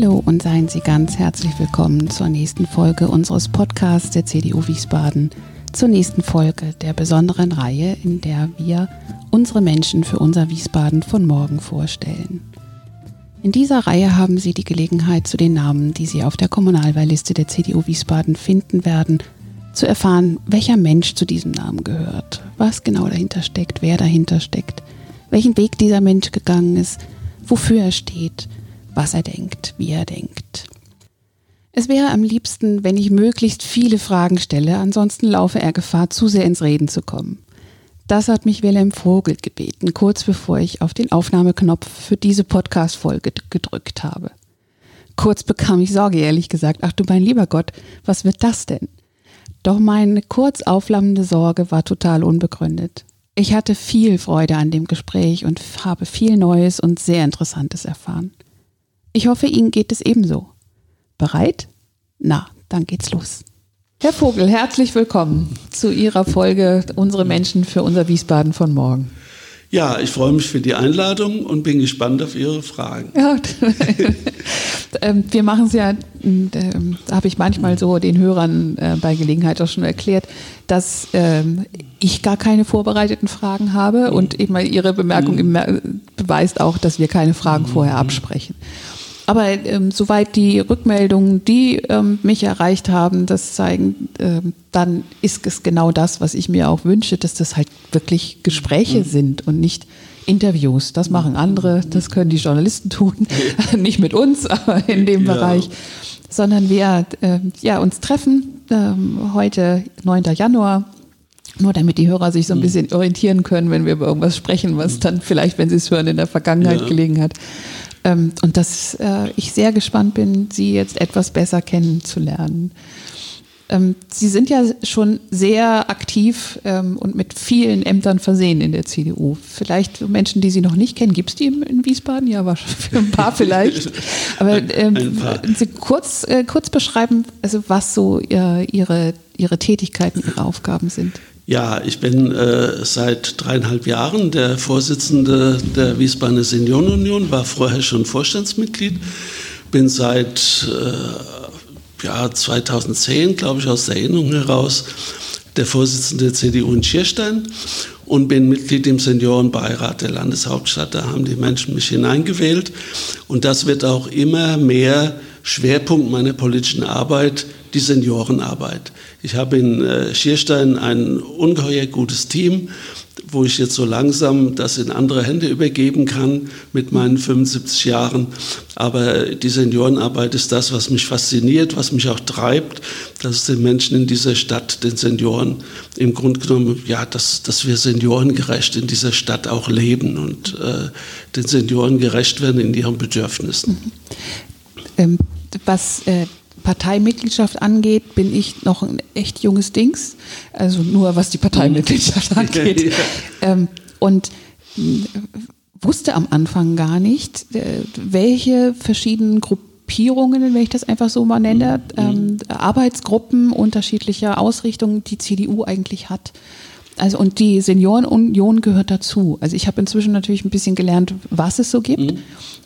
Hallo und seien Sie ganz herzlich willkommen zur nächsten Folge unseres Podcasts der CDU Wiesbaden, zur nächsten Folge der besonderen Reihe, in der wir unsere Menschen für unser Wiesbaden von morgen vorstellen. In dieser Reihe haben Sie die Gelegenheit, zu den Namen, die Sie auf der Kommunalwahlliste der CDU Wiesbaden finden werden, zu erfahren, welcher Mensch zu diesem Namen gehört, was genau dahinter steckt, wer dahinter steckt, welchen Weg dieser Mensch gegangen ist, wofür er steht, was er denkt, wie er denkt. Es wäre am liebsten, wenn ich möglichst viele Fragen stelle, ansonsten laufe er Gefahr, zu sehr ins Reden zu kommen. Das hat mich Wilhelm Vogel gebeten, kurz bevor ich auf den Aufnahmeknopf für diese Podcast-Folge gedrückt habe. Kurz bekam ich Sorge, ehrlich gesagt. Ach du mein lieber Gott, was wird das denn? Doch meine kurz aufflammende Sorge war total unbegründet. Ich hatte viel Freude an dem Gespräch und habe viel Neues und sehr Interessantes erfahren. Ich hoffe, Ihnen geht es ebenso. Bereit? Na, dann geht's los. Herr Vogel, herzlich willkommen zu Ihrer Folge Unsere Menschen für unser Wiesbaden von morgen. Ja, ich freue mich für die Einladung und bin gespannt auf Ihre Fragen. Ja, ähm, wir machen es ja, ähm, habe ich manchmal so den Hörern äh, bei Gelegenheit auch schon erklärt, dass ähm, ich gar keine vorbereiteten Fragen habe und eben Ihre Bemerkung mhm. beweist auch, dass wir keine Fragen vorher mhm. absprechen. Aber ähm, soweit die Rückmeldungen, die ähm, mich erreicht haben, das zeigen, ähm, dann ist es genau das, was ich mir auch wünsche, dass das halt wirklich Gespräche mhm. sind und nicht Interviews. Das machen andere, das können die Journalisten tun, nicht mit uns, aber in dem ja. Bereich, sondern wir äh, ja, uns treffen. Ähm, heute 9. Januar nur damit die Hörer sich so ein mhm. bisschen orientieren können, wenn wir über irgendwas sprechen, was mhm. dann vielleicht, wenn sie es hören, in der Vergangenheit ja. gelegen hat. Ähm, und dass äh, ich sehr gespannt bin, Sie jetzt etwas besser kennenzulernen. Ähm, Sie sind ja schon sehr aktiv ähm, und mit vielen Ämtern versehen in der CDU. Vielleicht Menschen, die Sie noch nicht kennen, gibt es die in Wiesbaden? Ja, für ein paar vielleicht. Aber ähm, Sie kurz, äh, kurz beschreiben, also was so äh, Ihre, Ihre Tätigkeiten, Ihre Aufgaben sind. Ja, ich bin äh, seit dreieinhalb Jahren der Vorsitzende der Wiesbadener Seniorenunion, war vorher schon Vorstandsmitglied, bin seit äh, ja, 2010, glaube ich, aus der Erinnerung heraus der Vorsitzende der CDU in Schierstein und bin Mitglied im Seniorenbeirat der Landeshauptstadt. Da haben die Menschen mich hineingewählt und das wird auch immer mehr Schwerpunkt meiner politischen Arbeit, die Seniorenarbeit. Ich habe in äh, Schierstein ein ungeheuer gutes Team, wo ich jetzt so langsam das in andere Hände übergeben kann mit meinen 75 Jahren. Aber die Seniorenarbeit ist das, was mich fasziniert, was mich auch treibt, dass es den Menschen in dieser Stadt, den Senioren, im Grunde genommen, ja, dass, dass wir seniorengerecht in dieser Stadt auch leben und äh, den Senioren gerecht werden in ihren Bedürfnissen. Mhm. Ähm, was äh, Parteimitgliedschaft angeht, bin ich noch ein echt junges Dings. Also nur was die Parteimitgliedschaft angeht. ähm, und äh, wusste am Anfang gar nicht, äh, welche verschiedenen Gruppierungen, wenn ich das einfach so mal nenne, mhm. ähm, Arbeitsgruppen unterschiedlicher Ausrichtungen die CDU eigentlich hat. Also und die Seniorenunion gehört dazu. Also ich habe inzwischen natürlich ein bisschen gelernt, was es so gibt. Mhm.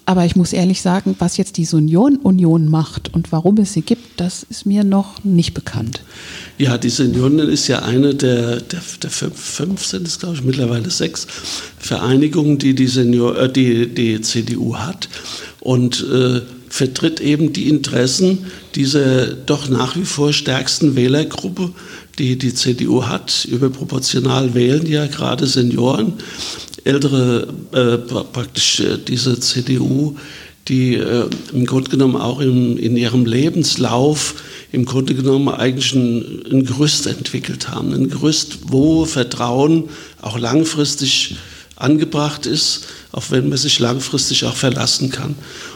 Aber ich muss ehrlich sagen, was jetzt die Seniorenunion macht und warum es sie gibt, das ist mir noch nicht bekannt. Ja, die Senioren ist ja eine der, der, der fünf, fünf sind es, glaube ich, mittlerweile sechs Vereinigungen, die die, Senior, äh, die, die CDU hat. Und äh, vertritt eben die Interessen dieser doch nach wie vor stärksten Wählergruppe, die die CDU hat. Überproportional wählen ja gerade Senioren, ältere äh, praktisch äh, diese CDU, die äh, im Grunde genommen auch im, in ihrem Lebenslauf im Grunde genommen eigentlich ein, ein Gerüst entwickelt haben. Ein Gerüst, wo Vertrauen auch langfristig angebracht ist, auf wenn man sich langfristig auch verlassen kann.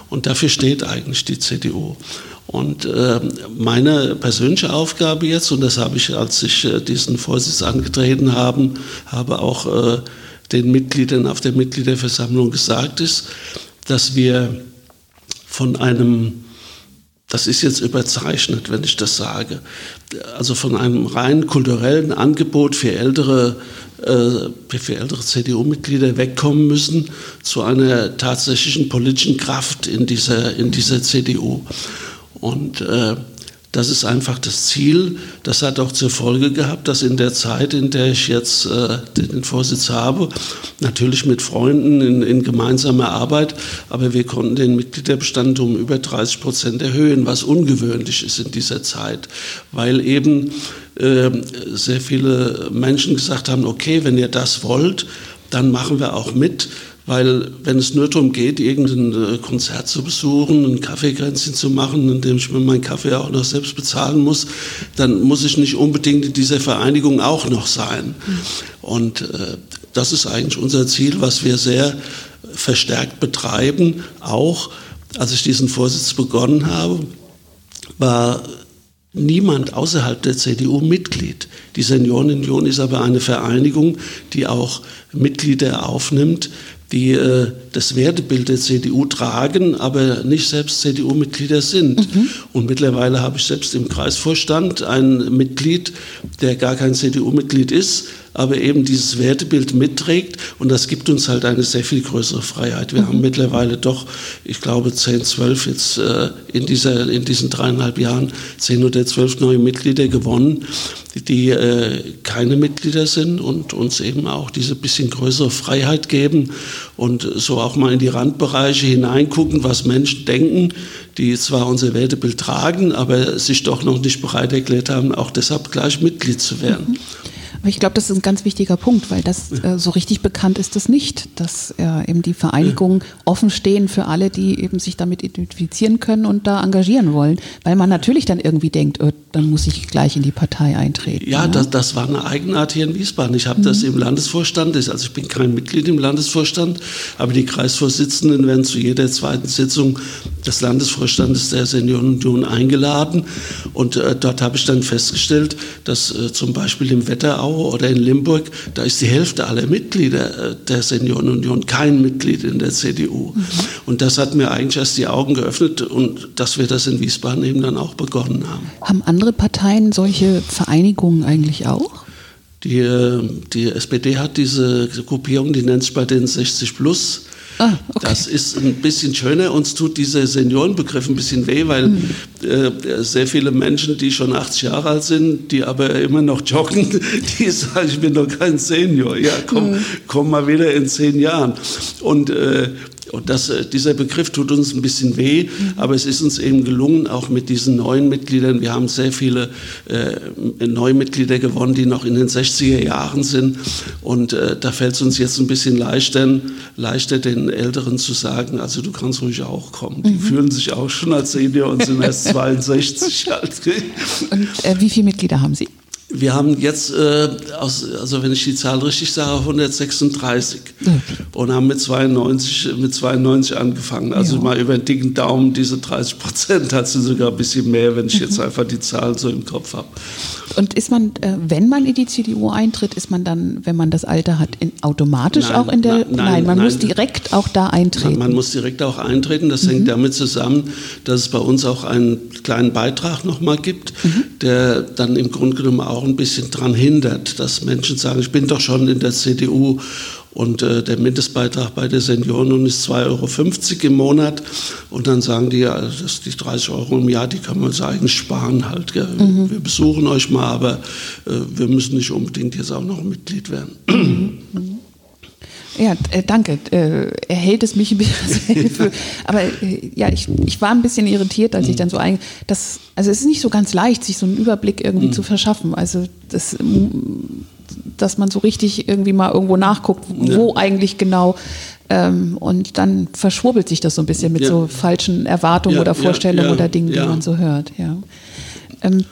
Und dafür steht eigentlich die CDU. Und äh, meine persönliche Aufgabe jetzt, und das habe ich, als ich äh, diesen Vorsitz angetreten habe, habe auch äh, den Mitgliedern auf der Mitgliederversammlung gesagt, ist, dass wir von einem das ist jetzt überzeichnet, wenn ich das sage. Also von einem rein kulturellen Angebot für ältere, für ältere CDU-Mitglieder wegkommen müssen zu einer tatsächlichen politischen Kraft in dieser, in dieser CDU. Und äh, das ist einfach das Ziel. Das hat auch zur Folge gehabt, dass in der Zeit, in der ich jetzt äh, den Vorsitz habe, natürlich mit Freunden in, in, gemeinsamer Arbeit, aber wir konnten den Mitgliederbestand um über 30 Prozent erhöhen, was ungewöhnlich ist in dieser Zeit, weil eben äh, sehr viele Menschen gesagt haben, okay, wenn ihr das wollt, dann machen wir auch mit. Weil wenn es nur darum geht, irgendein äh, Konzert zu besuchen, ein Kaffeekränzchen zu machen, indem ich mir meinen Kaffee auch noch selbst bezahlen muss, dann muss ich nicht unbedingt in dieser Vereinigung auch noch sein. Und äh, das ist eigentlich unser Ziel, was wir sehr verstärkt betreiben. Auch als ich diesen Vorsitz begonnen habe, war niemand außerhalb der CDU Mitglied. Die Seniorenunion ist aber eine Vereinigung, die auch Mitglieder aufnimmt, die äh, das Wertebild der CDU tragen, aber nicht selbst CDU-Mitglieder sind. Mhm. Und mittlerweile habe ich selbst im Kreisvorstand ein Mitglied, der gar kein CDU-Mitglied ist, aber eben dieses Wertebild mitträgt. Und das gibt uns halt eine sehr viel größere Freiheit. Wir mhm. haben mittlerweile doch, ich glaube, 10, 12 jetzt äh, in, dieser, in diesen dreieinhalb Jahren, 10 oder 12 neue Mitglieder gewonnen die äh, keine Mitglieder sind und uns eben auch diese bisschen größere Freiheit geben und so auch mal in die Randbereiche hineingucken, was Menschen denken, die zwar unser Wertebild tragen, aber sich doch noch nicht bereit erklärt haben, auch deshalb gleich Mitglied zu werden. Mhm. Aber ich glaube, das ist ein ganz wichtiger Punkt, weil das äh, so richtig bekannt ist das nicht, dass äh, eben die Vereinigungen offen stehen für alle, die eben sich damit identifizieren können und da engagieren wollen, weil man natürlich dann irgendwie denkt, oh, dann muss ich gleich in die Partei eintreten. Ja, ja? Das, das, war eine Eigenart hier in Wiesbaden. Ich habe mhm. das im Landesvorstand, also ich bin kein Mitglied im Landesvorstand, aber die Kreisvorsitzenden werden zu jeder zweiten Sitzung des Landesvorstandes der Seniorenunion eingeladen und äh, dort habe ich dann festgestellt, dass äh, zum Beispiel im Wetterau oder in Limburg, da ist die Hälfte aller Mitglieder äh, der Seniorenunion kein Mitglied in der CDU. Mhm. Und das hat mir eigentlich erst die Augen geöffnet und dass wir das in Wiesbaden eben dann auch begonnen haben. Haben andere Parteien solche Vereinigungen eigentlich auch? Die, äh, die SPD hat diese Gruppierung, die nennt sich bei den 60 Plus. Ah, okay. Das ist ein bisschen schöner. Uns tut dieser Seniorenbegriff ein bisschen weh, weil mhm. äh, sehr viele Menschen, die schon 80 Jahre alt sind, die aber immer noch joggen, die sagen, ich bin doch kein Senior. Ja, komm, mhm. komm mal wieder in zehn Jahren. Und äh, und das, äh, dieser Begriff tut uns ein bisschen weh, mhm. aber es ist uns eben gelungen, auch mit diesen neuen Mitgliedern. Wir haben sehr viele äh, neue Mitglieder gewonnen, die noch in den 60er Jahren sind. Und äh, da fällt es uns jetzt ein bisschen leichter, leichter, den Älteren zu sagen, also du kannst ruhig auch kommen. Die mhm. fühlen sich auch schon als Senior und sind erst 62 alt. Und äh, wie viele Mitglieder haben Sie? Wir haben jetzt, äh, aus, also wenn ich die Zahl richtig sage, 136 ja. und haben mit 92, mit 92 angefangen. Also ja. mal über den dicken Daumen, diese 30 Prozent hat sie sogar ein bisschen mehr, wenn ich jetzt mhm. einfach die Zahlen so im Kopf habe. Und ist man, äh, wenn man in die CDU eintritt, ist man dann, wenn man das Alter hat, in, automatisch nein, auch in der, nein, nein man nein, muss direkt auch da eintreten. Man, man muss direkt auch eintreten. Das mhm. hängt damit zusammen, dass es bei uns auch einen kleinen Beitrag nochmal gibt, mhm. der dann im Grunde genommen auch ein bisschen daran hindert, dass Menschen sagen, ich bin doch schon in der CDU und äh, der Mindestbeitrag bei der Senioren ist 2,50 Euro im Monat. Und dann sagen die, ja, das die 30 Euro im Jahr, die kann man uns eigentlich sparen halt. Mhm. Wir besuchen euch mal, aber äh, wir müssen nicht unbedingt jetzt auch noch Mitglied werden. Mhm. Ja, äh, danke. Äh, erhält es mich ein bisschen für, aber äh, ja, ich, ich war ein bisschen irritiert, als ich dann so ein, das, also es ist nicht so ganz leicht, sich so einen Überblick irgendwie mhm. zu verschaffen. Also das, dass man so richtig irgendwie mal irgendwo nachguckt, wo ja. eigentlich genau ähm, und dann verschwurbelt sich das so ein bisschen mit ja. so falschen Erwartungen ja, oder Vorstellungen oder Dingen, die man so hört. Ja. Ähm,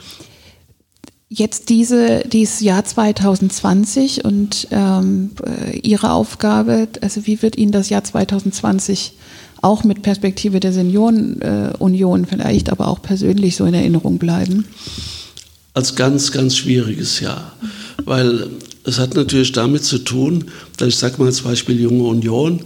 jetzt diese, dieses Jahr 2020 und ähm, äh, Ihre Aufgabe, also wie wird Ihnen das Jahr 2020 auch mit Perspektive der Seniorenunion äh, vielleicht, aber auch persönlich so in Erinnerung bleiben? Als ganz, ganz schwieriges Jahr, weil es hat natürlich damit zu tun, dass ich sage mal als Beispiel Junge Union,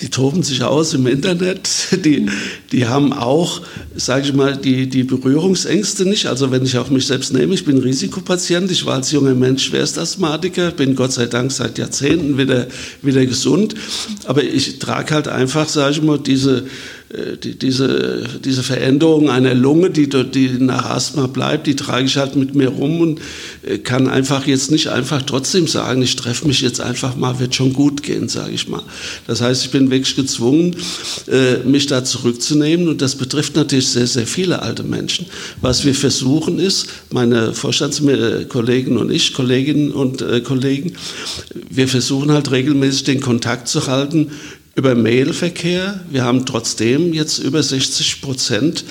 die toben sich aus im Internet, die, die haben auch, sage ich mal, die, die Berührungsängste nicht. Also wenn ich auch mich selbst nehme, ich bin Risikopatient, ich war als junger Mensch Schwerstasthmatiker, bin Gott sei Dank seit Jahrzehnten wieder, wieder gesund, aber ich trage halt einfach, sage ich mal, diese die, diese, diese Veränderung einer Lunge, die, die nach Asthma bleibt, die trage ich halt mit mir rum und äh, kann einfach jetzt nicht einfach trotzdem sagen, ich treffe mich jetzt einfach mal, wird schon gut gehen, sage ich mal. Das heißt, ich bin wirklich gezwungen, äh, mich da zurückzunehmen und das betrifft natürlich sehr, sehr viele alte Menschen. Was wir versuchen ist, meine Vorstandskollegen und ich, Kolleginnen und Kollegen, wir versuchen halt regelmäßig den Kontakt zu halten über Mailverkehr. Wir haben trotzdem jetzt über 60 Prozent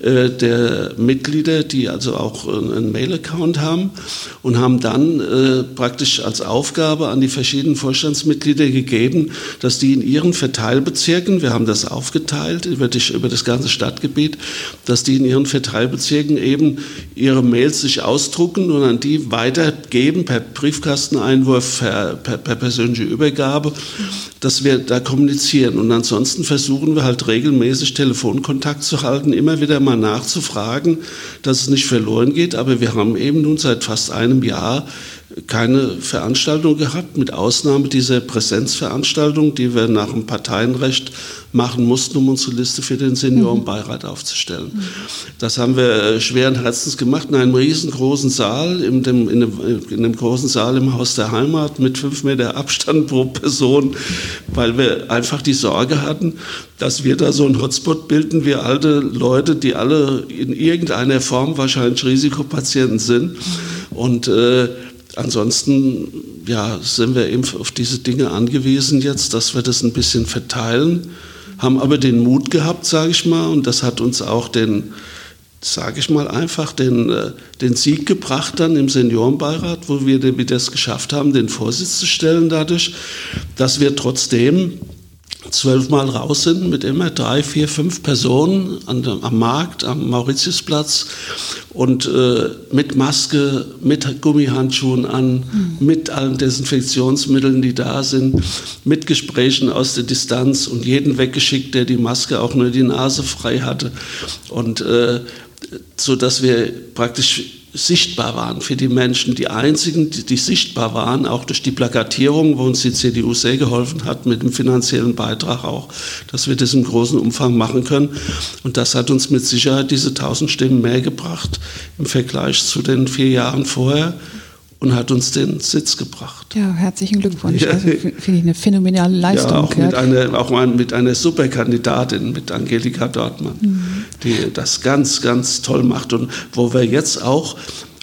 äh, der Mitglieder, die also auch einen Mail-Account haben und haben dann äh, praktisch als Aufgabe an die verschiedenen Vorstandsmitglieder gegeben, dass die in ihren Verteilbezirken, wir haben das aufgeteilt über das ganze Stadtgebiet, dass die in ihren Verteilbezirken eben ihre Mails sich ausdrucken und an die weitergeben per Briefkasteneinwurf, per, per, per persönliche Übergabe, dass wir da kommunizieren. Und ansonsten versuchen wir halt regelmäßig Telefonkontakt zu halten, immer wieder mal nachzufragen, dass es nicht verloren geht. Aber wir haben eben nun seit fast einem Jahr keine Veranstaltung gehabt, mit Ausnahme dieser Präsenzveranstaltung, die wir nach dem Parteienrecht machen mussten, um unsere Liste für den Seniorenbeirat aufzustellen. Mhm. Das haben wir äh, schweren Herzens gemacht in einem riesengroßen Saal, in dem, in, dem, in dem großen Saal im Haus der Heimat mit fünf Meter Abstand pro Person, weil wir einfach die Sorge hatten, dass wir da so einen Hotspot bilden, wir alte Leute, die alle in irgendeiner Form wahrscheinlich Risikopatienten sind. Und äh, ansonsten ja, sind wir eben auf diese Dinge angewiesen jetzt, dass wir das ein bisschen verteilen, haben aber den Mut gehabt, sage ich mal, und das hat uns auch den, sage ich mal einfach, den, äh, den Sieg gebracht dann im Seniorenbeirat, wo wir das geschafft haben, den Vorsitz zu stellen dadurch, dass wir trotzdem zwölfmal raus sind mit immer drei, vier, fünf Personen an, am Markt, am Mauritiusplatz und äh, mit Maske, mit Gummihandschuhen an, mhm. mit allen Desinfektionsmitteln, die da sind, mit Gesprächen aus der Distanz und jeden weggeschickt, der die Maske auch nur die Nase frei hatte und äh, so dass wir praktisch sichtbar waren für die Menschen. Die einzigen, die, die, sichtbar waren, auch durch die Plakatierung, wo uns die CDU sehr geholfen hat, mit dem finanziellen Beitrag auch, dass wir das im großen Umfang machen können. Und das hat uns mit Sicherheit diese 1000 Stimmen mehr gebracht im Vergleich zu den vier Jahren vorher und hat uns den Sitz gebracht. Ja, herzlichen Glückwunsch. Ja. Also, Finde ich eine phänomenale Leistung. Ja, auch, mit einer, auch mit einer Superkandidatin, mit Angelika Dortmann, mhm. die das ganz, ganz toll macht und wo wir jetzt auch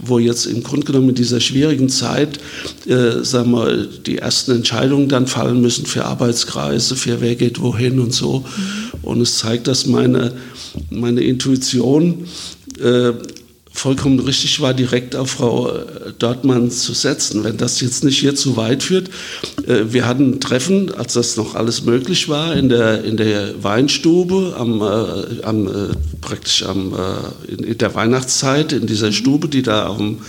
wo jetzt im Grunde genommen in dieser schwierigen Zeit äh, sagen wir, die ersten Entscheidungen dann fallen müssen für Arbeitskreise, für wer geht wohin und so. Mhm. Und es zeigt, dass meine, meine Intuition äh, vollkommen richtig war, direkt auf Frau äh, Dortmann zu setzen. Wenn das jetzt nicht hier zu weit führt, äh, wir hatten ein Treffen, als das noch alles möglich war, in der, in der Weinstube, am, äh, am, praktisch am, in der Weihnachtszeit, in dieser Stube, die da dem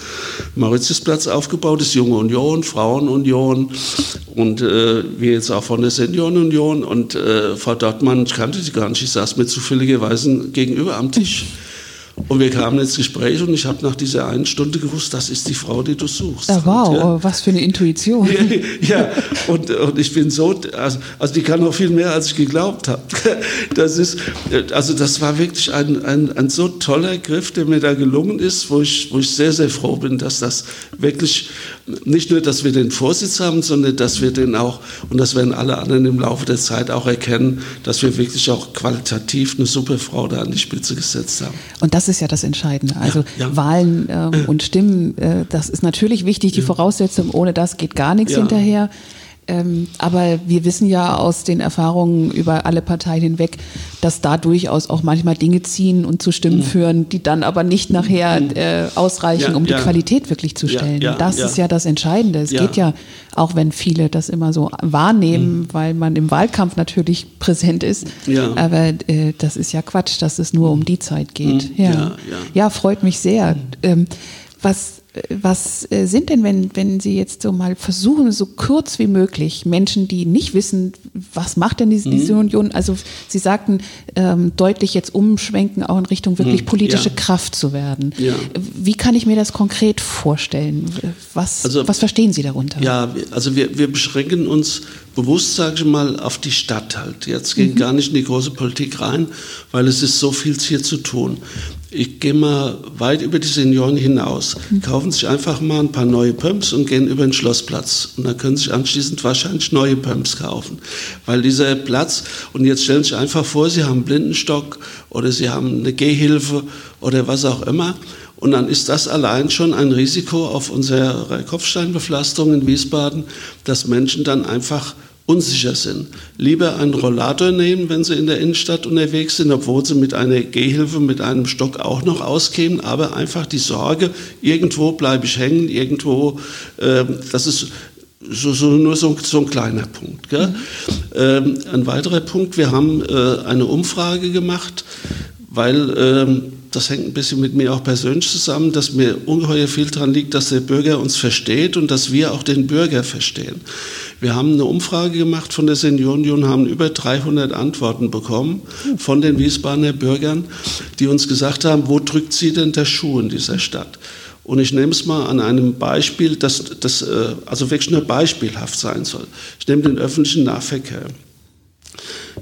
Mauritiusplatz aufgebaut ist, Junge Union, Frauenunion und äh, wir jetzt auch von der Seniorenunion und äh, Frau Dortmann, ich kannte sie gar nicht, ich saß mir zufälligerweise gegenüber am Tisch. Und wir kamen ins Gespräch und ich habe nach dieser einen Stunde gewusst, das ist die Frau, die du suchst. Ja, wow, ja. was für eine Intuition. ja, und, und ich bin so, also, also die kann noch viel mehr, als ich geglaubt habe. Das ist, also das war wirklich ein, ein, ein so toller Griff, der mir da gelungen ist, wo ich, wo ich sehr, sehr froh bin, dass das wirklich, nicht nur, dass wir den Vorsitz haben, sondern dass wir den auch, und das werden alle anderen im Laufe der Zeit auch erkennen, dass wir wirklich auch qualitativ eine super Frau da an die Spitze gesetzt haben. Und das das ist ja das Entscheidende. Also ja, ja. Wahlen ähm, und Stimmen, äh, das ist natürlich wichtig, die Voraussetzung. Ohne das geht gar nichts hinterher. Ähm, aber wir wissen ja aus den Erfahrungen über alle Parteien hinweg, dass da durchaus auch manchmal Dinge ziehen und zu Stimmen mhm. führen, die dann aber nicht nachher mhm. äh, ausreichen, ja, um die Qualität wirklich zu stellen. Ja, das ist ja das Entscheidende. Es geht ja, auch wenn viele das immer so wahrnehmen, mhm. weil man im Wahlkampf natürlich präsent ist, aber äh, das ist ja Quatsch, dass es nur um die Zeit geht. Mhm. Ja, ja. freut mich sehr. Ähm, was was äh, sind denn, wenn, wenn Sie jetzt so mal versuchen, so kurz wie möglich Menschen, die nicht wissen, was macht denn diese, diese mhm. Union, also Sie sagten, ähm, deutlich jetzt umschwenken, auch in Richtung wirklich mhm. politische ja. Kraft zu werden. Ja. Wie kann ich mir das konkret vorstellen? Was, also, was verstehen Sie darunter? Ja, also wir, wir beschränken uns bewusst, sage ich mal, auf die Stadt halt. Jetzt gehen mhm. gar nicht in die große Politik rein, weil es ist so viel hier zu tun. Ich gehe mal weit über die Senioren hinaus. Mhm. Kaufen sich einfach mal ein paar neue Pumps und gehen über den Schlossplatz. Und dann können sich anschließend wahrscheinlich neue Pumps kaufen. Weil dieser Platz, und jetzt stellen Sie sich einfach vor, Sie haben einen Blindenstock oder Sie haben eine Gehhilfe oder was auch immer. Und dann ist das allein schon ein Risiko auf unserer Kopfsteinbepflasterung in Wiesbaden, dass Menschen dann einfach unsicher sind. Lieber einen Rollator nehmen, wenn sie in der Innenstadt unterwegs sind, obwohl sie mit einer Gehhilfe, mit einem Stock auch noch auskämen, aber einfach die Sorge, irgendwo bleibe ich hängen, irgendwo, äh, das ist so, so, nur so, so, ein kleiner Punkt. Mhm. Ähm, ein weiterer Punkt, wir haben äh, eine Umfrage gemacht, weil ähm, das hängt ein bisschen mit mir auch persönlich zusammen, dass mir ungeheuer viel daran liegt, dass der Bürger uns versteht und dass wir auch den Bürger verstehen. Wir haben eine Umfrage gemacht von der Seniorenunion, haben über 300 Antworten bekommen von den Wiesbadener Bürgern, die uns gesagt haben, wo drückt sie denn der Schuh in dieser Stadt? Und ich nehme es mal an einem Beispiel, das, das äh, also wirklich nur beispielhaft sein soll. Ich nehme den öffentlichen Nahverkehr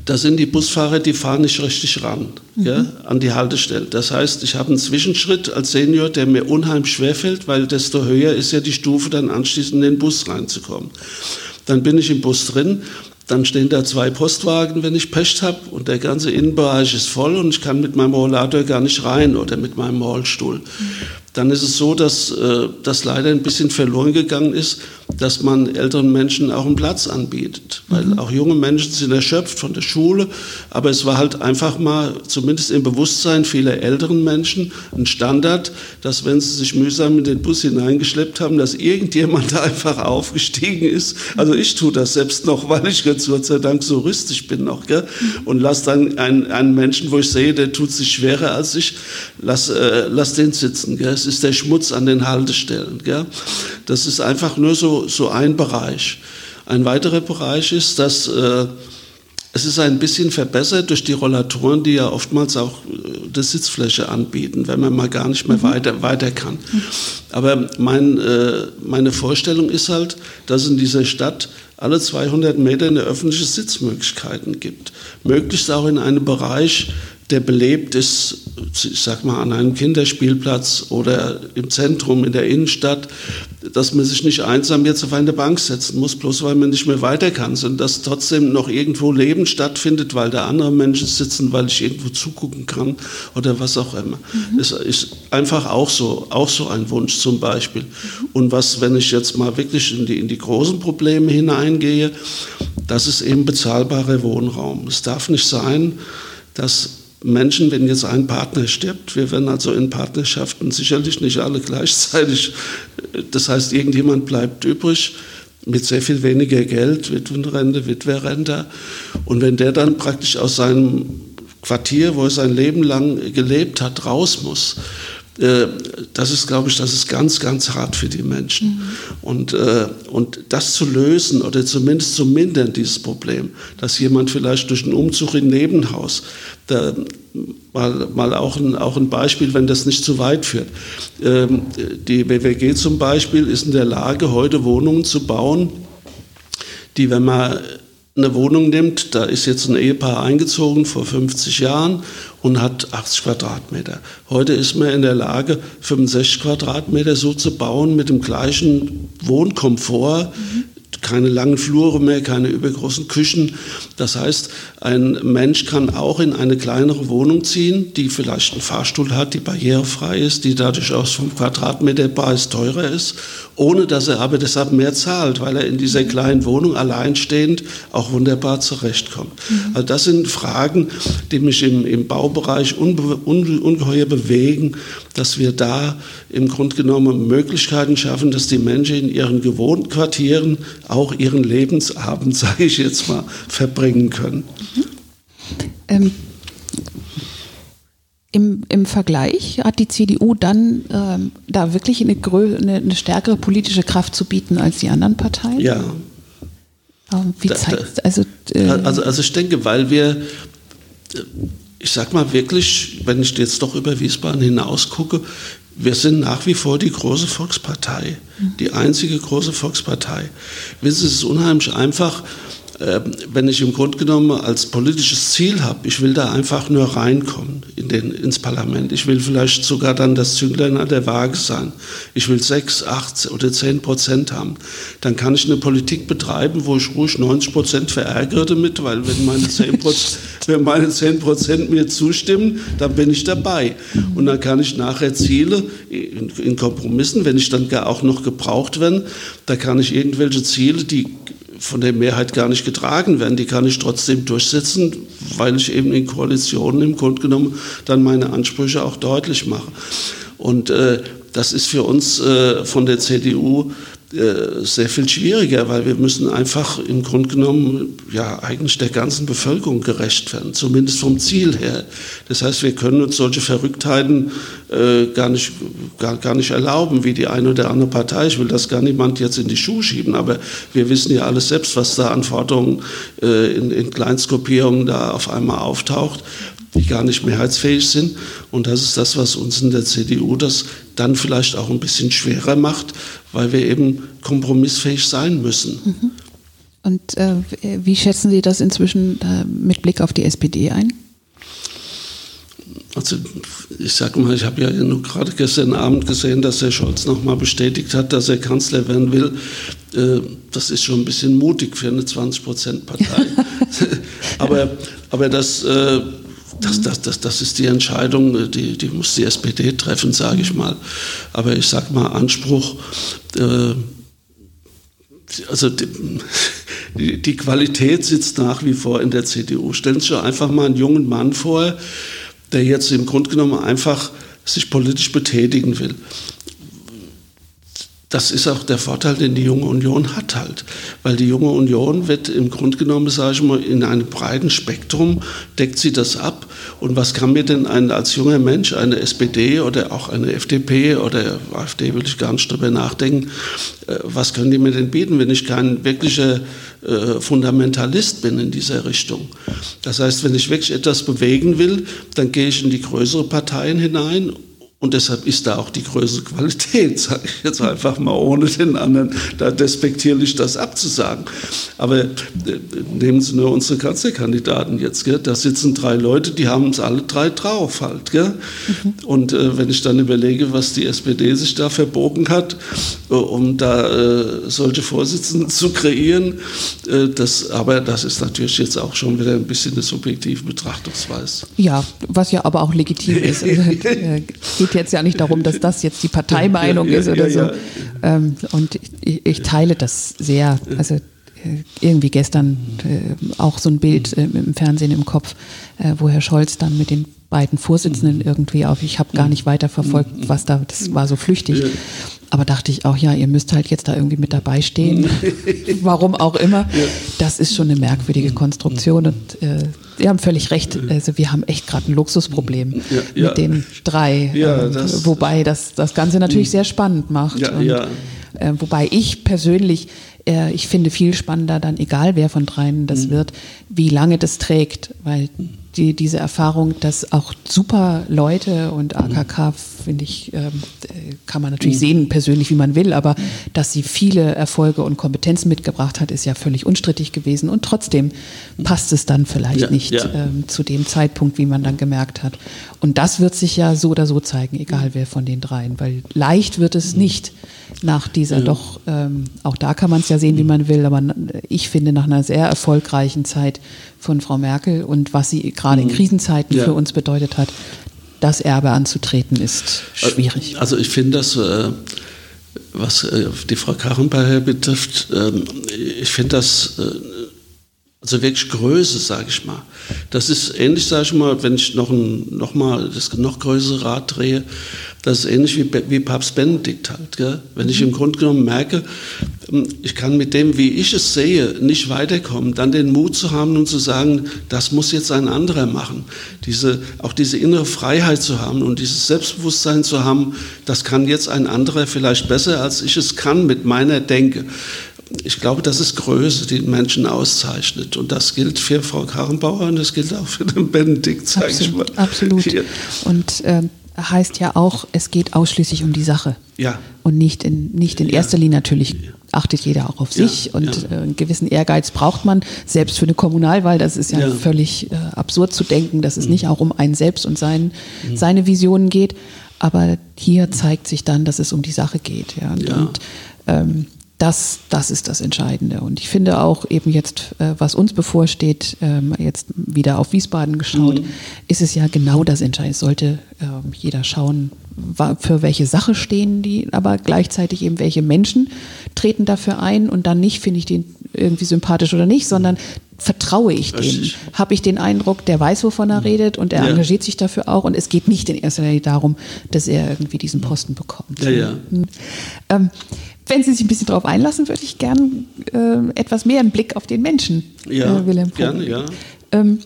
da sind die Busfahrer, die fahren nicht richtig ran mhm. ja, an die Haltestelle. Das heißt, ich habe einen Zwischenschritt als Senior, der mir unheimlich schwer fällt, weil desto höher ist ja die Stufe, dann anschließend in den Bus reinzukommen. Dann bin ich im Bus drin, dann stehen da zwei Postwagen, wenn ich Pech habe, und der ganze Innenbereich ist voll und ich kann mit meinem Rollator gar nicht rein oder mit meinem Rollstuhl. Mhm dann ist es so, dass äh, das leider ein bisschen verloren gegangen ist, dass man älteren Menschen auch einen Platz anbietet. Weil mhm. auch junge Menschen sind erschöpft von der Schule, aber es war halt einfach mal, zumindest im Bewusstsein vieler älteren Menschen, ein Standard, dass wenn sie sich mühsam in den Bus hineingeschleppt haben, dass irgendjemand da einfach aufgestiegen ist. Also ich tue das selbst noch, weil ich jetzt Gott sei Dank so rüstig bin noch. Gell? Und lass dann einen, einen Menschen, wo ich sehe, der tut sich schwerer als ich, lass, äh, lass den sitzen. Gell? Es ist der Schmutz an den Haltestellen. Gell? Das ist einfach nur so, so ein Bereich. Ein weiterer Bereich ist, dass äh, es ist ein bisschen verbessert durch die Rollatoren, die ja oftmals auch äh, die Sitzfläche anbieten, wenn man mal gar nicht mehr mhm. weiter, weiter kann. Aber mein, äh, meine Vorstellung ist halt, dass in dieser Stadt alle 200 Meter eine öffentliche Sitzmöglichkeiten gibt. Möglichst auch in einem Bereich, der belebt ist, ich sag mal, an einem Kinderspielplatz oder im Zentrum, in der Innenstadt, dass man sich nicht einsam jetzt auf eine Bank setzen muss, bloß weil man nicht mehr weiter kann, sondern dass trotzdem noch irgendwo Leben stattfindet, weil da andere Menschen sitzen, weil ich irgendwo zugucken kann oder was auch immer. Mhm. Das ist einfach auch so, auch so ein Wunsch zum Beispiel. Und was, wenn ich jetzt mal wirklich in die, in die großen Probleme hineingehe, das ist eben bezahlbarer Wohnraum. Es darf nicht sein, dass Menschen, wenn jetzt ein Partner stirbt, wir werden also in Partnerschaften sicherlich nicht alle gleichzeitig, das heißt, irgendjemand bleibt übrig mit sehr viel weniger Geld, Witwenrente, Witwerrente. Und wenn der dann praktisch aus seinem Quartier, wo er sein Leben lang gelebt hat, raus muss, äh, das ist, glaube ich, das ist ganz, ganz hart für die Menschen. Mhm. Und, äh, und das zu lösen oder zumindest zu mindern, dieses Problem, dass jemand vielleicht durch einen Umzug in ein Nebenhaus, da, mal, mal auch, ein, auch ein Beispiel, wenn das nicht zu weit führt. Ähm, die BWG zum Beispiel ist in der Lage, heute Wohnungen zu bauen, die, wenn man eine Wohnung nimmt, da ist jetzt ein Ehepaar eingezogen vor 50 Jahren und hat 80 Quadratmeter. Heute ist man in der Lage, 65 Quadratmeter so zu bauen mit dem gleichen Wohnkomfort, mhm. keine langen Flure mehr, keine übergroßen Küchen. Das heißt, ein Mensch kann auch in eine kleinere Wohnung ziehen, die vielleicht einen Fahrstuhl hat, die barrierefrei ist, die dadurch auch vom Quadratmeterpreis teurer ist, ohne dass er aber deshalb mehr zahlt, weil er in dieser kleinen Wohnung alleinstehend auch wunderbar zurechtkommt. Mhm. Also das sind Fragen, die mich im, im Baubereich unbe, un, ungeheuer bewegen, dass wir da im Grunde genommen Möglichkeiten schaffen, dass die Menschen in ihren gewohnten Quartieren auch ihren Lebensabend, sage ich jetzt mal, verbringen können. Mhm. Ähm, im, Im Vergleich hat die CDU dann ähm, da wirklich eine, eine, eine, stärkere politische Kraft zu bieten als die anderen Parteien? Ja. Ähm, wie zeigt also, äh, also, also ich denke, weil wir ich sag mal wirklich, wenn ich jetzt doch über Wiesbaden hinaus gucke, wir sind nach wie vor die große Volkspartei, die einzige große Volkspartei. Wissen Sie, es ist unheimlich einfach, wenn ich im Grunde genommen als politisches Ziel habe, ich will da einfach nur reinkommen in den, ins Parlament. Ich will vielleicht sogar dann das Zünglein an der Waage sein. Ich will sechs, acht oder zehn Prozent haben. Dann kann ich eine Politik betreiben, wo ich ruhig 90 Prozent verärgere damit, weil wenn meine zehn Prozent, wenn meine 10 Prozent mir zustimmen, dann bin ich dabei. Und dann kann ich nachher Ziele in, in Kompromissen, wenn ich dann gar auch noch gebraucht werde, da kann ich irgendwelche Ziele, die von der Mehrheit gar nicht getragen werden. Die kann ich trotzdem durchsetzen, weil ich eben in Koalitionen im Grunde genommen dann meine Ansprüche auch deutlich mache. Und äh, das ist für uns äh, von der CDU äh, sehr viel schwieriger, weil wir müssen einfach im Grunde genommen ja eigentlich der ganzen Bevölkerung gerecht werden, zumindest vom Ziel her. Das heißt, wir können uns solche Verrücktheiten äh, gar, nicht, gar, gar nicht erlauben, wie die eine oder andere Partei. Ich will das gar niemand jetzt in die Schuhe schieben, aber wir wissen ja alles selbst, was da an Forderungen äh, in, in Kleinstkopierungen da auf einmal auftaucht die gar nicht mehrheitsfähig sind. Und das ist das, was uns in der CDU das dann vielleicht auch ein bisschen schwerer macht, weil wir eben kompromissfähig sein müssen. Mhm. Und äh, wie schätzen Sie das inzwischen äh, mit Blick auf die SPD ein? Also ich sage mal, ich habe ja nur gerade gestern Abend gesehen, dass Herr Scholz nochmal bestätigt hat, dass er Kanzler werden will. Äh, das ist schon ein bisschen mutig für eine 20-Prozent-Partei. aber, aber das äh, das, das, das, das ist die Entscheidung, die, die muss die SPD treffen, sage ich mal. Aber ich sage mal, Anspruch, äh, also die, die, Qualität sitzt nach wie vor in der CDU. Stellen Sie sich einfach mal einen jungen Mann vor, der jetzt im Grunde genommen einfach sich politisch betätigen will das ist auch der Vorteil, den die junge Union hat halt. Weil die junge Union wird im Grunde genommen, sage ich mal, in einem breiten Spektrum deckt sie das ab. Und was kann mir denn ein, als junger Mensch eine SPD oder auch eine FDP oder AfD will ich gar nicht drüber nachdenken, äh, was können die mir denn bieten, wenn ich kein wirklicher äh, Fundamentalist bin in dieser Richtung. Das heißt, wenn ich wirklich etwas bewegen will, dann gehe ich in die größeren Parteien hinein und deshalb ist da auch die größere Qualität, sage ich jetzt einfach mal, ohne den anderen da despektierlich das abzusagen. Aber äh, nehmen Sie nur unsere Kanzlerkandidaten jetzt. Gell? Da sitzen drei Leute, die haben es alle drei drauf halt. Gell? Mhm. Und äh, wenn ich dann überlege, was die SPD sich da verbogen hat, äh, um da äh, solche Vorsitzenden zu kreieren, äh, das, aber das ist natürlich jetzt auch schon wieder ein bisschen eine subjektive Betrachtungsweise. Ja, was ja aber auch legitim ist. Also, geht jetzt ja nicht darum, dass das jetzt die Parteimeinung ja, ja, ist oder ja, so. Ähm, und ich, ich, teile das sehr. Also äh, irgendwie gestern äh, auch so ein Bild äh, im Fernsehen im Kopf, äh, wo Herr Scholz dann mit den beiden Vorsitzenden irgendwie auf, ich habe gar nicht weiter verfolgt, was da, das war so flüchtig. Aber dachte ich auch, ja, ihr müsst halt jetzt da irgendwie mit dabei stehen. Warum auch immer. Das ist schon eine merkwürdige Konstruktion und äh, Sie haben völlig recht. Also wir haben echt gerade ein Luxusproblem ja, ja. mit den drei. Ja, äh, das, wobei das das Ganze natürlich hm. sehr spannend macht. Und, äh, wobei ich persönlich, äh, ich finde viel spannender dann, egal wer von dreien das mhm. wird, wie lange das trägt. Weil die, diese Erfahrung, dass auch super Leute und AKK finde ich, ähm, kann man natürlich sehen, persönlich, wie man will, aber dass sie viele Erfolge und Kompetenzen mitgebracht hat, ist ja völlig unstrittig gewesen. Und trotzdem passt es dann vielleicht ja, nicht ja. Ähm, zu dem Zeitpunkt, wie man dann gemerkt hat. Und das wird sich ja so oder so zeigen, egal wer von den dreien, weil leicht wird es nicht nach dieser ja. doch, ähm, auch da kann man es ja sehen, wie man will, aber ich finde nach einer sehr erfolgreichen Zeit von Frau Merkel und was sie gerade in mhm. Krisenzeiten für uns bedeutet hat, das Erbe anzutreten, ist schwierig. Also ich finde das, äh, was äh, die Frau Karrenbauer betrifft, äh, ich finde das äh, also wirklich Größe, sage ich mal. Das ist ähnlich, sage ich mal, wenn ich noch, ein, noch mal das noch größere Rad drehe, das ist ähnlich wie, wie Papst Benedikt halt. Gell? Wenn ich im Grunde genommen merke, ähm, ich kann mit dem, wie ich es sehe, nicht weiterkommen, dann den Mut zu haben und zu sagen, das muss jetzt ein anderer machen. Diese, auch diese innere Freiheit zu haben und dieses Selbstbewusstsein zu haben, das kann jetzt ein anderer vielleicht besser, als ich es kann mit meiner Denke. Ich glaube, das ist Größe, die den Menschen auszeichnet. Und das gilt für Frau Karrenbauer und das gilt auch für den Benedikt, sage ich mal. Absolut. Hier. Und äh, heißt ja auch, es geht ausschließlich um die Sache. Ja. Und nicht in, nicht in erster Linie natürlich achtet jeder auch auf sich ja, und ja. Äh, einen gewissen Ehrgeiz braucht man, selbst für eine Kommunalwahl. Das ist ja, ja. völlig äh, absurd zu denken, dass es mhm. nicht auch um einen selbst und sein, mhm. seine Visionen geht. Aber hier zeigt sich dann, dass es um die Sache geht. Ja. Und, und ähm, das, das ist das Entscheidende. Und ich finde auch eben jetzt, äh, was uns bevorsteht, ähm, jetzt wieder auf Wiesbaden geschaut, mhm. ist es ja genau das Entscheidende. Es sollte ähm, jeder schauen, für welche Sache stehen die, aber gleichzeitig eben welche Menschen treten dafür ein und dann nicht, finde ich den irgendwie sympathisch oder nicht, sondern vertraue ich dem? Habe ich den Eindruck, der weiß, wovon er mhm. redet und er ja. engagiert sich dafür auch und es geht nicht in erster Linie darum, dass er irgendwie diesen Posten bekommt. Ja, ja. Mhm. Ähm, wenn Sie sich ein bisschen darauf einlassen, würde ich gern äh, etwas mehr einen Blick auf den Menschen, ja, äh, Wilhelm gerne, ja. Ähm,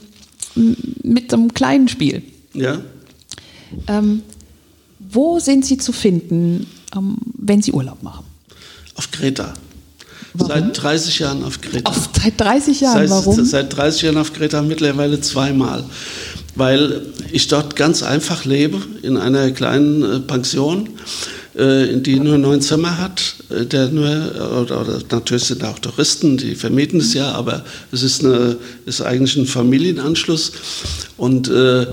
mit so einem kleinen Spiel. Ja. Ähm, wo sind Sie zu finden, ähm, wenn Sie Urlaub machen? Auf Kreta. Warum? Seit 30 Jahren auf Kreta. Auf, seit 30 Jahren, seit, warum? Seit 30 Jahren auf Kreta, mittlerweile zweimal. Weil ich dort ganz einfach lebe, in einer kleinen äh, Pension äh, die nur neun Zimmer hat, der nur, oder, oder, natürlich sind auch Touristen, die vermieten es ja, aber es ist, eine, ist eigentlich ein Familienanschluss. Und äh,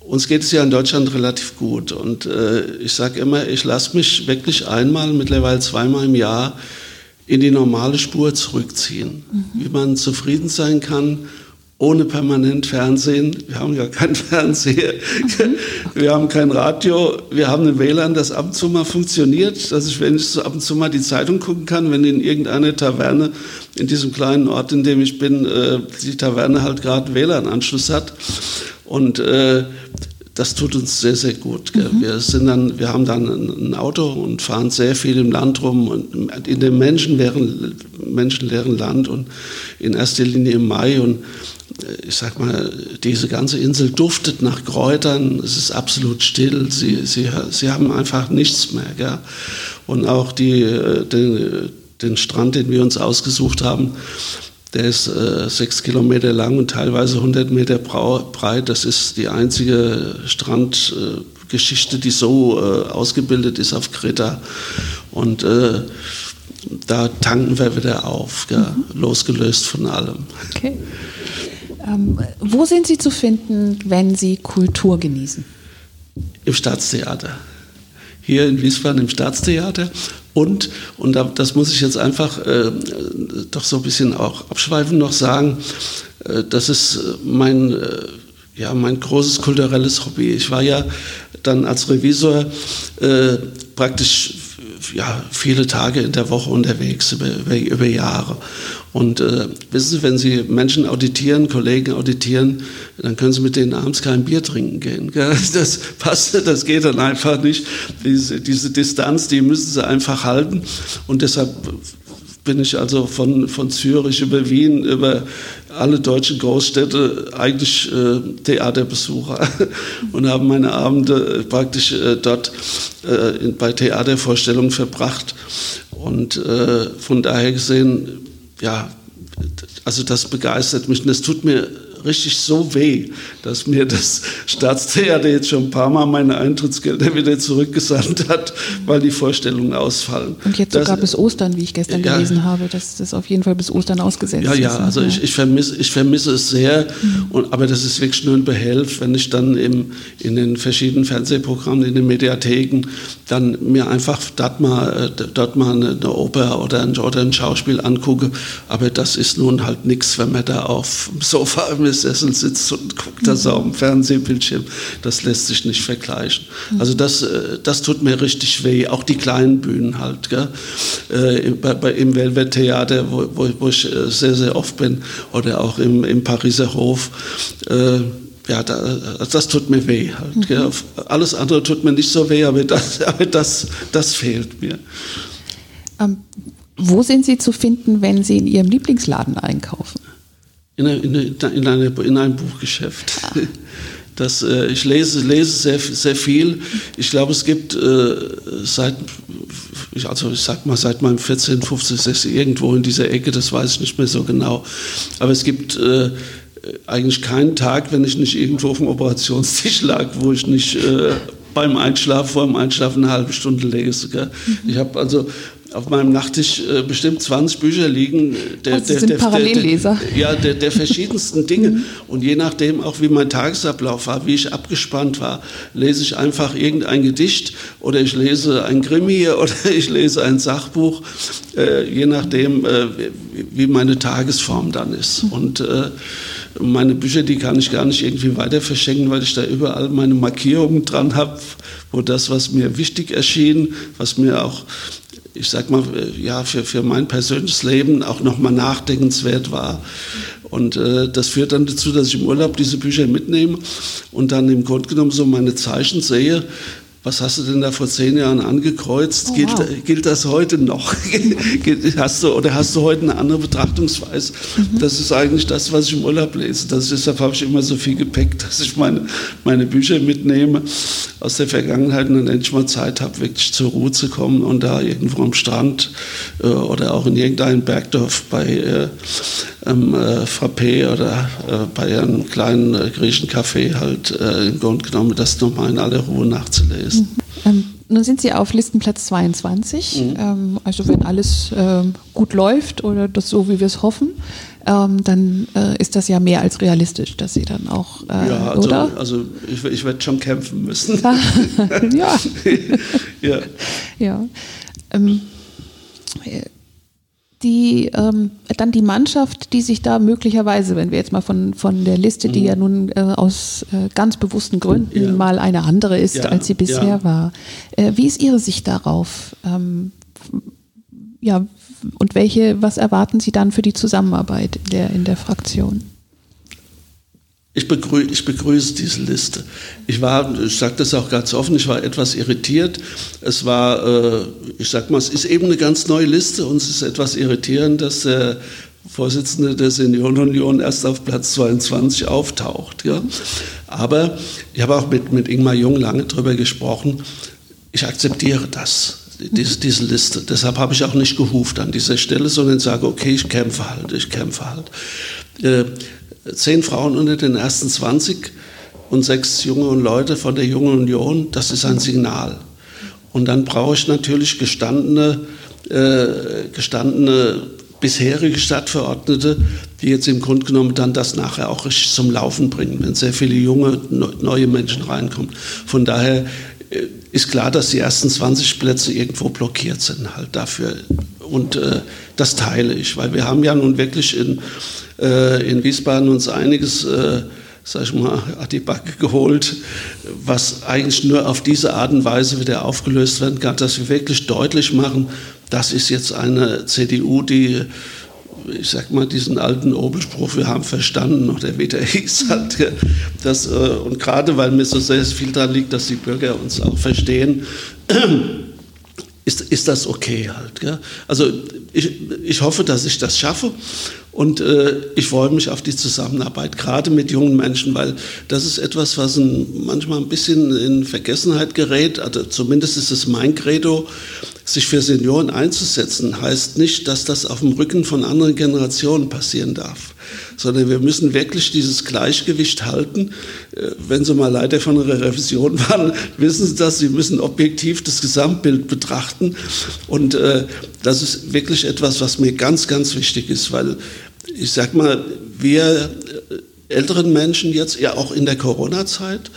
uns geht es ja in Deutschland relativ gut. Und äh, ich sage immer, ich lasse mich wirklich einmal, mittlerweile zweimal im Jahr in die normale Spur zurückziehen, mhm. wie man zufrieden sein kann ohne permanent Fernsehen. Wir haben ja kein Fernseher, mhm. wir haben kein Radio, wir haben ein WLAN, das ab und zu mal funktioniert, dass ich wenigstens ab und zu mal die Zeitung gucken kann, wenn in irgendeiner Taverne in diesem kleinen Ort, in dem ich bin, äh, die Taverne halt gerade WLAN-Anschluss hat. Und äh, das tut uns sehr, sehr gut. Mhm. Wir, sind dann, wir haben dann ein Auto und fahren sehr viel im Land rum und in dem menschenleeren, menschenleeren Land und in erster Linie im Mai. Und ich sag mal, diese ganze Insel duftet nach Kräutern, es ist absolut still, sie, sie, sie haben einfach nichts mehr. Gell? Und auch die, äh, den, den Strand, den wir uns ausgesucht haben, der ist äh, sechs Kilometer lang und teilweise 100 Meter breit. Das ist die einzige Strandgeschichte, äh, die so äh, ausgebildet ist auf Kreta. Und äh, da tanken wir wieder auf, ja, mhm. losgelöst von allem. Okay. Ähm, wo sind Sie zu finden, wenn Sie Kultur genießen? Im Staatstheater. Hier in Wiesbaden im Staatstheater. Und, und das muss ich jetzt einfach äh, doch so ein bisschen auch abschweifend noch sagen, äh, das ist mein, äh, ja, mein großes kulturelles Hobby. Ich war ja dann als Revisor äh, praktisch ja, viele Tage in der Woche unterwegs, über, über, Jahre. Und äh, wissen Sie, wenn Sie Menschen auditieren, Kollegen auditieren, dann können Sie mit denen abends kein Bier trinken gehen. Das passt, das geht dann einfach nicht. Diese, diese Distanz, die müssen Sie einfach halten. Und deshalb bin ich also von, von Zürich über Wien, über alle deutschen Großstädte eigentlich äh, Theaterbesucher und habe meine Abende praktisch äh, dort äh, in, bei Theatervorstellungen verbracht. Und äh, von daher gesehen, ja, also das begeistert mich und es tut mir richtig so weh, dass mir das Staatstheater jetzt schon ein paar Mal meine Eintrittsgelder wieder zurückgesandt hat, weil die Vorstellungen ausfallen. Und jetzt sogar das, bis Ostern, wie ich gestern ja, gelesen habe, dass das auf jeden Fall bis Ostern ausgesetzt ja, ist. Ja, also ich, ich, vermisse, ich vermisse es sehr, mhm. und, aber das ist wirklich nur ein Behelf, wenn ich dann im, in den verschiedenen Fernsehprogrammen, in den Mediatheken, dann mir einfach dort mal, äh, dort mal eine, eine Oper oder ein, oder ein Schauspiel angucke. Aber das ist nun halt nichts, wenn man da auf dem Sofa im Sessel sitzt und guckt das auf dem Fernsehbildschirm. Das lässt sich nicht vergleichen. Also das, äh, das tut mir richtig weh. Auch die kleinen Bühnen halt. Gell? Äh, bei, bei, Im Velvet Theater, wo, wo, wo, ich äh, sehr, sehr oft bin, oder auch im, im Pariser Hof. Äh, ja, da, das tut mir weh. Halt, mhm. Alles andere tut mir nicht so weh, aber das, aber das, das fehlt mir. Ähm, wo sind Sie zu finden, wenn Sie in Ihrem Lieblingsladen einkaufen? In, in, in, eine, in einem Buchgeschäft. Ah. Das, äh, ich lese, lese sehr, sehr viel. Ich glaube, es gibt äh, seit, also ich sag mal, seit meinem 14, 15, 16, irgendwo in dieser Ecke, das weiß ich nicht mehr so genau, aber es gibt äh, eigentlich keinen Tag, wenn ich nicht irgendwo auf dem Operationstisch lag, wo ich nicht äh, beim Einschlafen, vor dem Einschlafen eine halbe Stunde lese. Mhm. Ich habe also auf meinem Nachttisch äh, bestimmt 20 Bücher liegen. Der, also der, sind der, Parallelleser. Der, ja, der, der verschiedensten Dinge. Mhm. Und je nachdem auch, wie mein Tagesablauf war, wie ich abgespannt war, lese ich einfach irgendein Gedicht oder ich lese ein Krimi oder ich lese ein Sachbuch, äh, je nachdem, äh, wie meine Tagesform dann ist. Mhm. Und äh, meine Bücher, die kann ich gar nicht irgendwie weiter verschenken, weil ich da überall meine Markierungen dran habe, wo das, was mir wichtig erschien, was mir auch ich sag mal, ja, für, für mein persönliches Leben auch nochmal nachdenkenswert war. Und äh, das führt dann dazu, dass ich im Urlaub diese Bücher mitnehme und dann im Grunde genommen so meine Zeichen sehe, was hast du denn da vor zehn Jahren angekreuzt? Oh, gilt, wow. gilt, das heute noch? hast du, oder hast du heute eine andere Betrachtungsweise? Mhm. Das ist eigentlich das, was ich im Urlaub lese. Das, deshalb habe ich immer so viel Gepäck, dass ich meine, meine Bücher mitnehme aus der Vergangenheit und dann endlich mal Zeit habe, wirklich zur Ruhe zu kommen und da irgendwo am Strand äh, oder auch in irgendeinem Bergdorf bei äh, ähm, äh, Frappé oder äh, bei einem kleinen äh, griechischen Café halt äh, im Grunde genommen das nochmal in aller Ruhe nachzulesen. Mhm. Ähm, nun sind Sie auf Listenplatz 22. Mhm. Ähm, also wenn alles ähm, gut läuft oder das so, wie wir es hoffen, ähm, dann äh, ist das ja mehr als realistisch, dass Sie dann auch, äh, ja, also, oder? Also ich, ich werde schon kämpfen müssen. ja. ja. ja. Ähm, die, ähm, dann die Mannschaft, die sich da möglicherweise, wenn wir jetzt mal von, von der Liste, die mhm. ja nun äh, aus äh, ganz bewussten Gründen ja. mal eine andere ist, ja. als sie bisher ja. war, äh, wie ist Ihre Sicht darauf? Ähm, ja, und welche, was erwarten Sie dann für die Zusammenarbeit in der, in der Fraktion? Ich, begrü ich begrüße diese Liste. Ich war, ich sage das auch ganz offen, ich war etwas irritiert. Es war, äh, ich sag mal, es ist eben eine ganz neue Liste und es ist etwas irritierend, dass der Vorsitzende der Seniorenunion erst auf Platz 22 auftaucht. Ja. Aber ich habe auch mit, mit Ingmar Jung lange darüber gesprochen. Ich akzeptiere das diese, diese Liste. Deshalb habe ich auch nicht gehuft an dieser Stelle, sondern sage, okay, ich kämpfe halt, ich kämpfe halt. Zehn Frauen unter den ersten 20 und sechs junge Leute von der Jungen Union, das ist ein Signal. Und dann brauche ich natürlich gestandene, äh, gestandene bisherige Stadtverordnete, die jetzt im Grunde genommen dann das nachher auch richtig zum Laufen bringen, wenn sehr viele junge, neue Menschen reinkommen. Von daher äh, ist klar, dass die ersten 20 Plätze irgendwo blockiert sind halt dafür. Und äh, das teile ich, weil wir haben ja nun wirklich in, in Wiesbaden uns einiges, äh, sag ich mal, an die Backe geholt, was eigentlich nur auf diese Art und Weise wieder aufgelöst werden kann, dass wir wirklich deutlich machen, das ist jetzt eine CDU, die ich sag mal, diesen alten Obelspruch, wir haben verstanden, oder wie der hieß halt. Das, äh, und gerade weil mir so sehr viel daran liegt, dass die Bürger uns auch verstehen, ist, ist das okay halt. Gell? Also ich, ich hoffe, dass ich das schaffe und äh, ich freue mich auf die Zusammenarbeit, gerade mit jungen Menschen, weil das ist etwas, was ein, manchmal ein bisschen in Vergessenheit gerät. Also zumindest ist es mein Credo. sich für Senioren einzusetzen, heißt nicht, dass das auf dem Rücken von anderen Generationen passieren darf, sondern wir müssen wirklich dieses Gleichgewicht halten. Äh, wenn Sie mal Leiter von einer Revision waren, wissen Sie das, Sie müssen objektiv das Gesamtbild betrachten. Und äh, das ist wirklich etwas, was mir ganz, ganz wichtig ist, weil ich sag mal, wir äh, älteren Menschen jetzt, ja auch in der Corona-Zeit,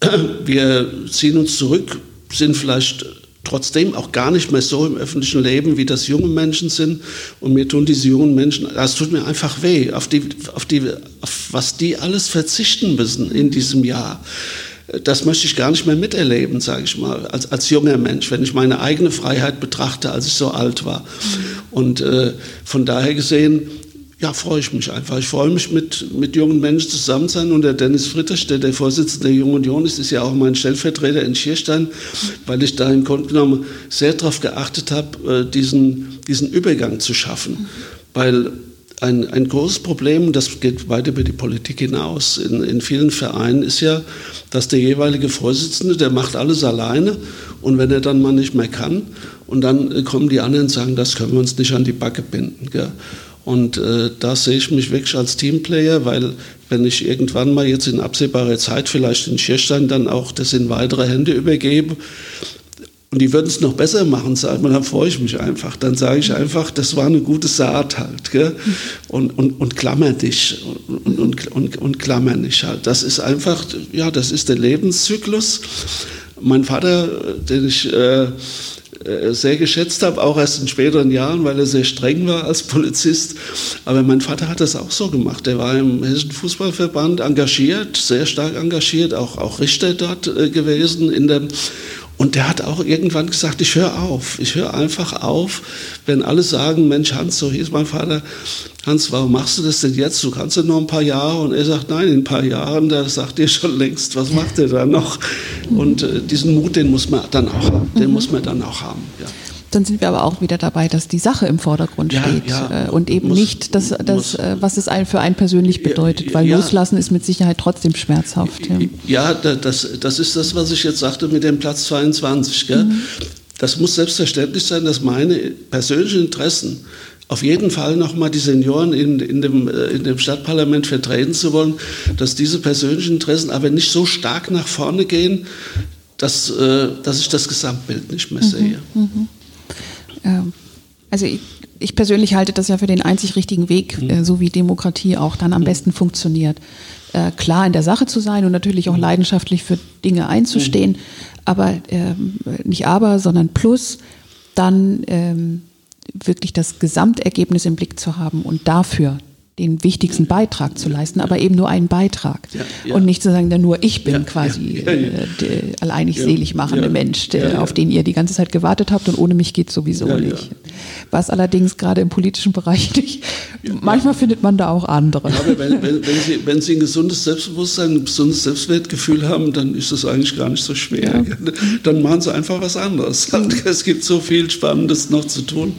wir ziehen uns zurück, sind vielleicht trotzdem auch gar nicht mehr so im öffentlichen Leben, wie das junge Menschen sind. Und mir tun diese jungen Menschen, das tut mir einfach weh, auf, die, auf, die, auf was die alles verzichten müssen in diesem Jahr. Das möchte ich gar nicht mehr miterleben, sage ich mal, als, als junger Mensch, wenn ich meine eigene Freiheit betrachte, als ich so alt war. Und äh, von daher gesehen, ja, freue ich mich einfach. Ich freue mich, mit, mit jungen Menschen zusammen sein. Und der Dennis Fritters, der der Vorsitzende der Jungen Union ist, ist ja auch mein Stellvertreter in Schierstein, weil ich da im Grunde genommen sehr darauf geachtet habe, äh, diesen, diesen Übergang zu schaffen. Weil ein, ein großes Problem, das geht weit über die Politik hinaus, in, in vielen Vereinen ist ja, dass der jeweilige Vorsitzende, der macht alles alleine und wenn er dann mal nicht mehr kann, und dann kommen die anderen und sagen, das können wir uns nicht an die Backe binden. Gell? Und äh, da sehe ich mich wirklich als Teamplayer, weil wenn ich irgendwann mal jetzt in absehbarer Zeit vielleicht in Schierstein dann auch das in weitere Hände übergebe, und die würden es noch besser machen, sagt man, dann freue ich mich einfach. Dann sage ich einfach, das war eine gute Saat halt. Gell? Und, und, und klammer dich und, und, und, und klammer dich halt. Das ist einfach, ja, das ist der Lebenszyklus. Mein Vater, den ich äh, sehr geschätzt habe, auch erst in späteren Jahren, weil er sehr streng war als Polizist. Aber mein Vater hat das auch so gemacht. Er war im Hessischen Fußballverband engagiert, sehr stark engagiert, auch, auch Richter dort äh, gewesen in der und der hat auch irgendwann gesagt, ich höre auf. Ich höre einfach auf, wenn alle sagen, Mensch Hans, so hieß mein Vater, Hans, warum machst du das denn jetzt? Du kannst ja noch ein paar Jahre. Und er sagt, nein, in ein paar Jahren, da sagt ihr schon längst, was macht er da noch? Und äh, diesen Mut, den muss man dann auch haben. Den mhm. muss man dann auch haben. Ja dann sind wir aber auch wieder dabei, dass die Sache im Vordergrund ja, steht ja, äh, und eben muss, nicht das, das äh, was es für einen persönlich bedeutet, weil ja, loslassen ist mit Sicherheit trotzdem schmerzhaft. Ja, das, das ist das, was ich jetzt sagte mit dem Platz 22. Mhm. Das muss selbstverständlich sein, dass meine persönlichen Interessen auf jeden Fall nochmal die Senioren in, in, dem, äh, in dem Stadtparlament vertreten zu wollen, dass diese persönlichen Interessen aber nicht so stark nach vorne gehen, dass, dass ich das Gesamtbild nicht mehr mhm, sehe. Mhm, mhm. Ähm, also ich, ich, persönlich halte das ja für den einzig richtigen Weg, mhm. äh, so wie Demokratie auch dann am mhm. besten funktioniert. Äh, klar in der Sache zu sein und natürlich auch mhm. leidenschaftlich für Dinge einzustehen, mhm. aber äh, nicht aber, sondern plus dann ähm, wirklich das Gesamtergebnis im Blick zu haben und dafür den wichtigsten Beitrag zu leisten, aber eben nur einen Beitrag. Ja, ja. Und nicht zu sagen, nur ich bin ja, quasi äh, der alleinig selig machende Mensch, der, auf den ihr die ganze Zeit gewartet habt und ohne mich geht sowieso nicht. Was allerdings gerade im politischen Bereich nicht. Manchmal findet man da auch andere. aber wenn, wenn, wenn, Sie, wenn Sie ein gesundes Selbstbewusstsein, ein gesundes Selbstwertgefühl haben, dann ist das eigentlich gar nicht so schwer. Dann machen Sie einfach was anderes. Es gibt so viel Spannendes noch zu tun.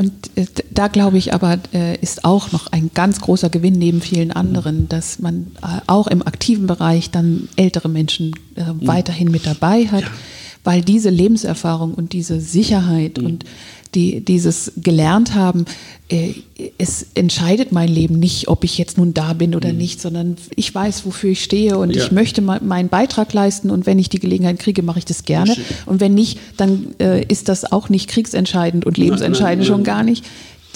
Und äh, da glaube ich aber, äh, ist auch noch ein ganz großer Gewinn neben vielen anderen, dass man äh, auch im aktiven Bereich dann ältere Menschen mhm. weiterhin mit dabei hat, weil diese Lebenserfahrung und diese Sicherheit mhm. und die dieses gelernt haben, äh, es entscheidet mein Leben nicht, ob ich jetzt nun da bin oder mhm. nicht, sondern ich weiß, wofür ich stehe und ja. ich möchte meinen Beitrag leisten und wenn ich die Gelegenheit kriege, mache ich das gerne. Und wenn nicht, dann äh, ist das auch nicht kriegsentscheidend und lebensentscheidend nein, nein, nein. schon gar nicht.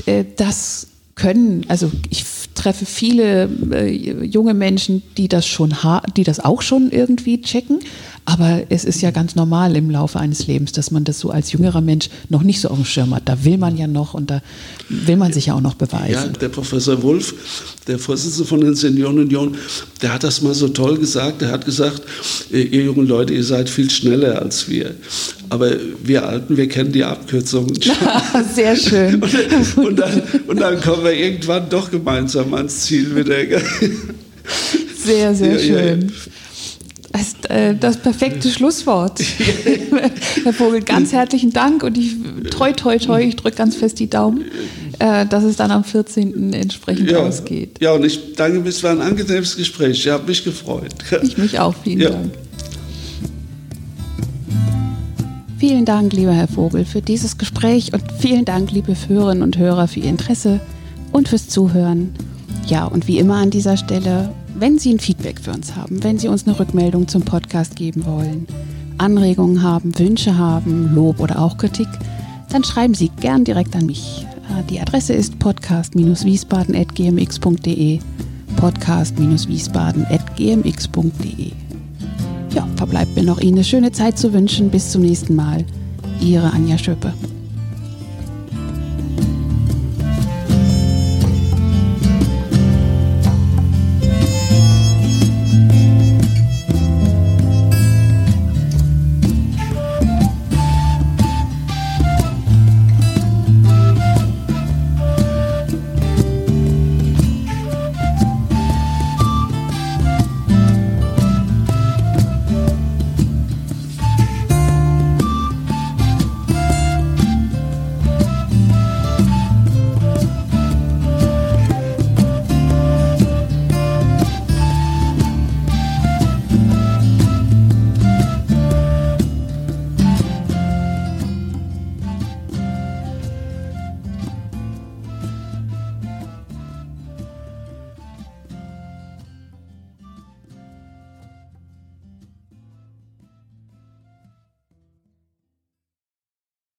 Äh, das können, also ich treffe viele äh, junge Menschen, die das schon, die das auch schon irgendwie checken, aber es ist ja ganz normal im Laufe eines Lebens, dass man das so als jüngerer Mensch noch nicht so auf dem Schirm hat. Da will man ja noch und da will man sich ja auch noch beweisen. Ja, der Professor Wolf, der Vorsitzende von den Seniorenunion, der hat das mal so toll gesagt. Der hat gesagt, ihr jungen Leute, ihr seid viel schneller als wir. Aber wir Alten, wir kennen die Abkürzungen. Sehr schön. Und, und, dann, und dann kommen wir irgendwann doch gemeinsam ans Ziel wieder. Sehr, sehr ja, schön. Ja, äh, das perfekte Schlusswort. Herr Vogel, ganz herzlichen Dank und ich toi toi toi, ich drücke ganz fest die Daumen, äh, dass es dann am 14. entsprechend ja, ausgeht. Ja, und ich danke, es war ein angenehmes Gespräch. Ich habe mich gefreut. Ich mich auch, vielen ja. Dank. Vielen Dank, lieber Herr Vogel, für dieses Gespräch und vielen Dank, liebe Hörerinnen und Hörer, für Ihr Interesse und fürs Zuhören. Ja, und wie immer an dieser Stelle, wenn Sie ein Feedback für uns haben, wenn Sie uns eine Rückmeldung zum Podcast geben wollen, Anregungen haben, Wünsche haben, Lob oder auch Kritik, dann schreiben Sie gern direkt an mich. Äh, die Adresse ist podcast-wiesbaden.gmx.de podcast-wiesbaden.gmx.de Ja, verbleibt mir noch Ihnen eine schöne Zeit zu wünschen. Bis zum nächsten Mal. Ihre Anja Schöppe.